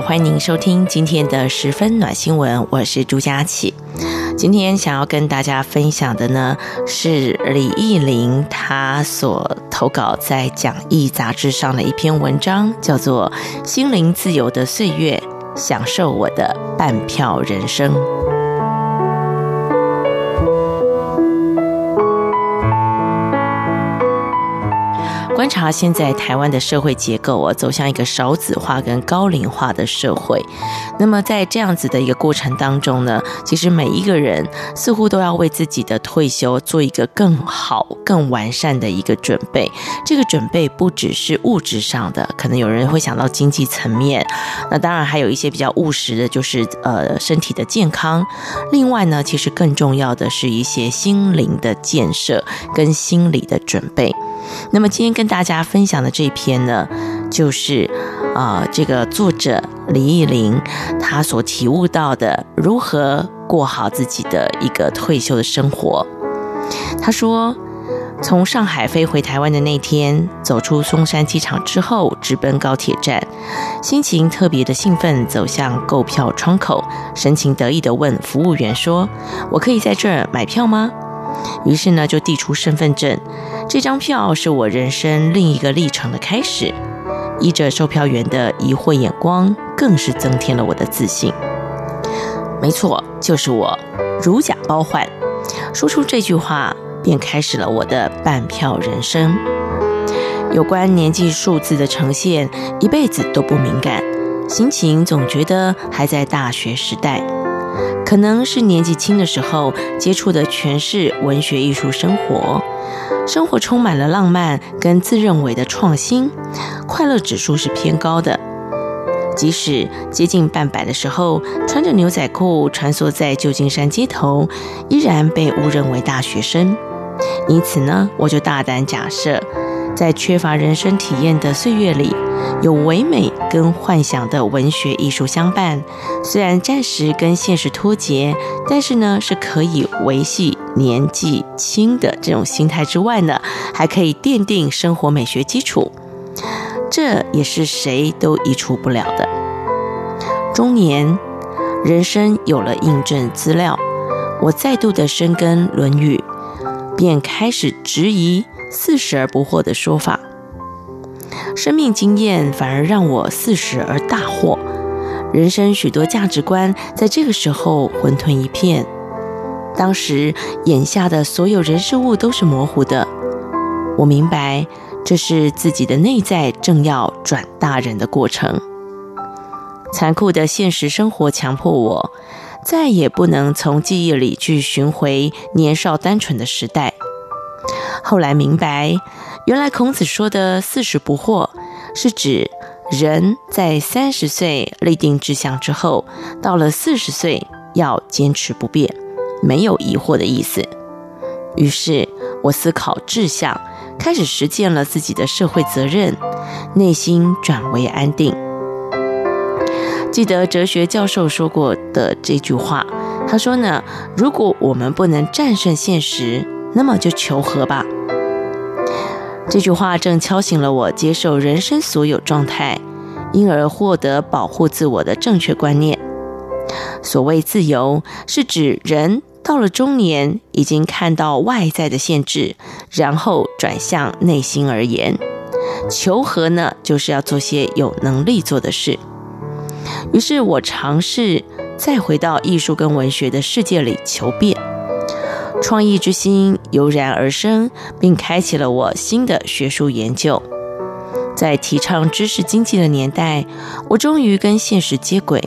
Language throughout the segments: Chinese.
欢迎您收听今天的十分暖新闻，我是朱佳琪。今天想要跟大家分享的呢，是李艺琳她所投稿在讲义杂志上的一篇文章，叫做《心灵自由的岁月，享受我的半票人生》。观察现在台湾的社会结构啊，走向一个少子化跟高龄化的社会。那么在这样子的一个过程当中呢，其实每一个人似乎都要为自己的退休做一个更好、更完善的一个准备。这个准备不只是物质上的，可能有人会想到经济层面，那当然还有一些比较务实的，就是呃身体的健康。另外呢，其实更重要的是一些心灵的建设跟心理的准备。那么今天跟大大家分享的这篇呢，就是啊、这个作者李义玲她所体悟到的如何过好自己的一个退休的生活。她说，从上海飞回台湾的那天，走出松山机场之后，直奔高铁站，心情特别的兴奋，走向购票窗口，神情得意地问服务员说：“我可以在这儿买票吗？”于是呢，就递出身份证。这张票是我人生另一个历程的开始。依着售票员的疑惑眼光，更是增添了我的自信。没错，就是我，如假包换。说出这句话，便开始了我的半票人生。有关年纪数字的呈现，一辈子都不敏感，心情总觉得还在大学时代。可能是年纪轻的时候接触的全是文学艺术生活，生活充满了浪漫跟自认为的创新，快乐指数是偏高的。即使接近半百的时候，穿着牛仔裤穿梭在旧金山街头，依然被误认为大学生。因此呢，我就大胆假设，在缺乏人生体验的岁月里。有唯美跟幻想的文学艺术相伴，虽然暂时跟现实脱节，但是呢是可以维系年纪轻的这种心态之外呢，还可以奠定生活美学基础，这也是谁都移除不了的。中年人生有了印证资料，我再度的深耕《论语》，便开始质疑“四十而不惑”的说法。生命经验反而让我四十而大惑，人生许多价值观在这个时候混沌一片。当时眼下的所有人事物都是模糊的，我明白这是自己的内在正要转大人的过程。残酷的现实生活强迫我再也不能从记忆里去寻回年少单纯的时代。后来明白。原来孔子说的“四十不惑”，是指人在三十岁立定志向之后，到了四十岁要坚持不变，没有疑惑的意思。于是我思考志向，开始实践了自己的社会责任，内心转为安定。记得哲学教授说过的这句话，他说呢：“如果我们不能战胜现实，那么就求和吧。”这句话正敲醒了我接受人生所有状态，因而获得保护自我的正确观念。所谓自由，是指人到了中年，已经看到外在的限制，然后转向内心而言。求和呢，就是要做些有能力做的事。于是我尝试再回到艺术跟文学的世界里求变。创意之心油然而生，并开启了我新的学术研究。在提倡知识经济的年代，我终于跟现实接轨，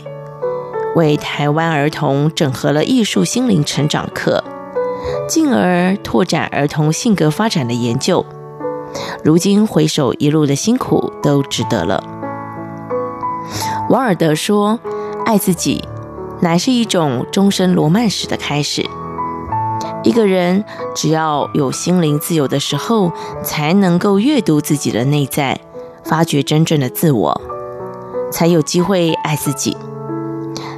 为台湾儿童整合了艺术心灵成长课，进而拓展儿童性格发展的研究。如今回首一路的辛苦都值得了。王尔德说：“爱自己，乃是一种终身罗曼史的开始。一个人只要有心灵自由的时候，才能够阅读自己的内在，发掘真正的自我，才有机会爱自己。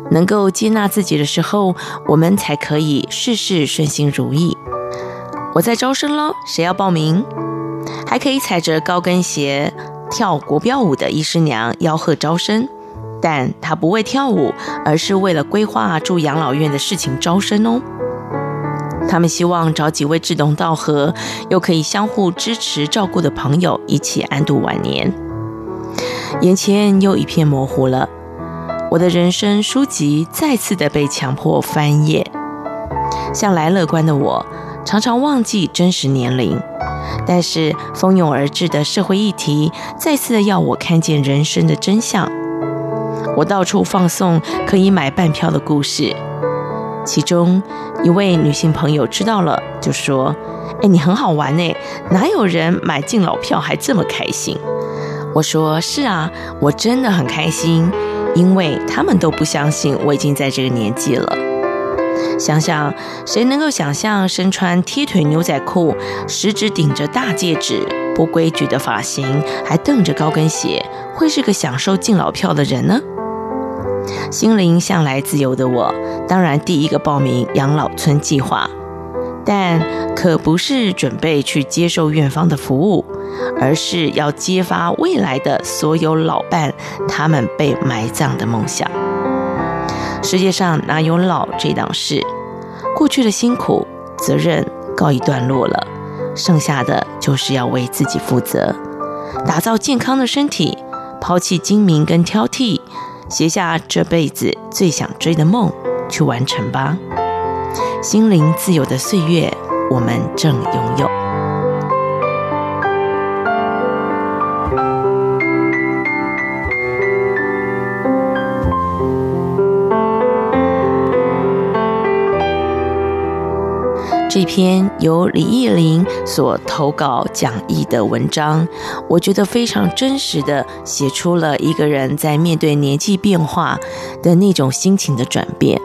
能够接纳自己的时候，我们才可以事事顺心如意。”我在招生喽，谁要报名？还可以踩着高跟鞋跳国标舞的医师娘吆喝招生，但她不为跳舞，而是为了规划住养老院的事情招生哦。他们希望找几位志同道合又可以相互支持照顾的朋友一起安度晚年。眼前又一片模糊了，我的人生书籍再次的被强迫翻页。向来乐观的我，常常忘记真实年龄，但是蜂拥而至的社会议题再次的要我看见人生的真相。我到处放送可以买半票的故事，其中一位女性朋友知道了，就说：“哎，你很好玩呢，哪有人买敬老票还这么开心？”我说：“是啊，我真的很开心，因为他们都不相信我已经在这个年纪了。”想想，谁能够想象身穿贴腿牛仔裤、食指顶着大戒指、不规矩的发型，还蹬着高跟鞋，会是个享受敬老票的人呢？心灵向来自由的我，当然第一个报名养老村计划，但可不是准备去接受院方的服务，而是要揭发未来的所有老伴他们被埋葬的梦想。世界上哪有老这档事？过去的辛苦责任告一段落了，剩下的就是要为自己负责，打造健康的身体，抛弃精明跟挑剔，写下这辈子最想追的梦，去完成吧。心灵自由的岁月，我们正拥有。这篇由李义玲所投稿讲义的文章，我觉得非常真实的写出了一个人在面对年纪变化的那种心情的转变。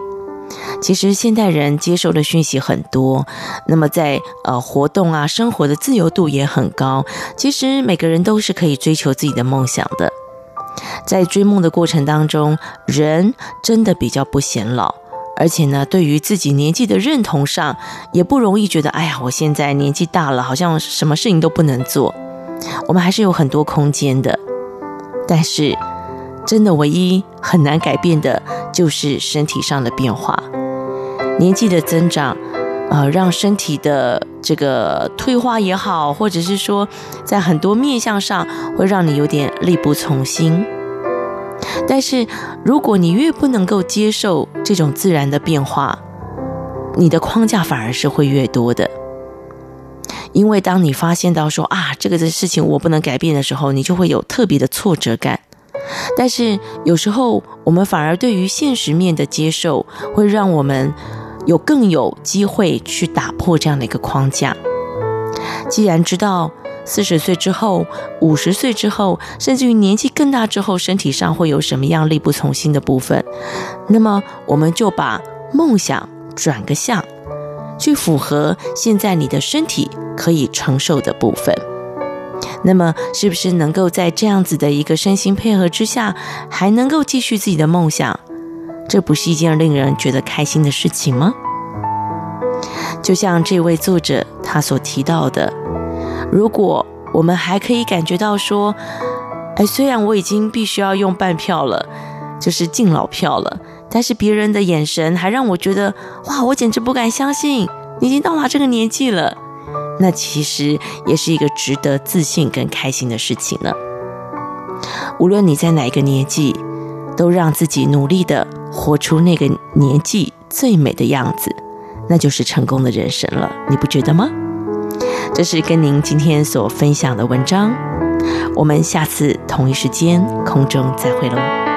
其实现代人接受的讯息很多，那么在呃活动啊生活的自由度也很高。其实每个人都是可以追求自己的梦想的，在追梦的过程当中，人真的比较不显老。而且呢，对于自己年纪的认同上，也不容易觉得，哎呀，我现在年纪大了，好像什么事情都不能做。我们还是有很多空间的，但是真的唯一很难改变的，就是身体上的变化。年纪的增长，呃，让身体的这个退化也好，或者是说，在很多面相上，会让你有点力不从心。但是，如果你越不能够接受这种自然的变化，你的框架反而是会越多的。因为当你发现到说啊，这个的事情我不能改变的时候，你就会有特别的挫折感。但是有时候，我们反而对于现实面的接受，会让我们有更有机会去打破这样的一个框架。既然知道。四十岁之后，五十岁之后，甚至于年纪更大之后，身体上会有什么样力不从心的部分？那么，我们就把梦想转个向，去符合现在你的身体可以承受的部分。那么，是不是能够在这样子的一个身心配合之下，还能够继续自己的梦想？这不是一件令人觉得开心的事情吗？就像这位作者他所提到的。如果我们还可以感觉到说，哎，虽然我已经必须要用半票了，就是敬老票了，但是别人的眼神还让我觉得，哇，我简直不敢相信，你已经到达这个年纪了。那其实也是一个值得自信跟开心的事情呢。无论你在哪一个年纪，都让自己努力的活出那个年纪最美的样子，那就是成功的人生了。你不觉得吗？这是跟您今天所分享的文章，我们下次同一时间空中再会喽。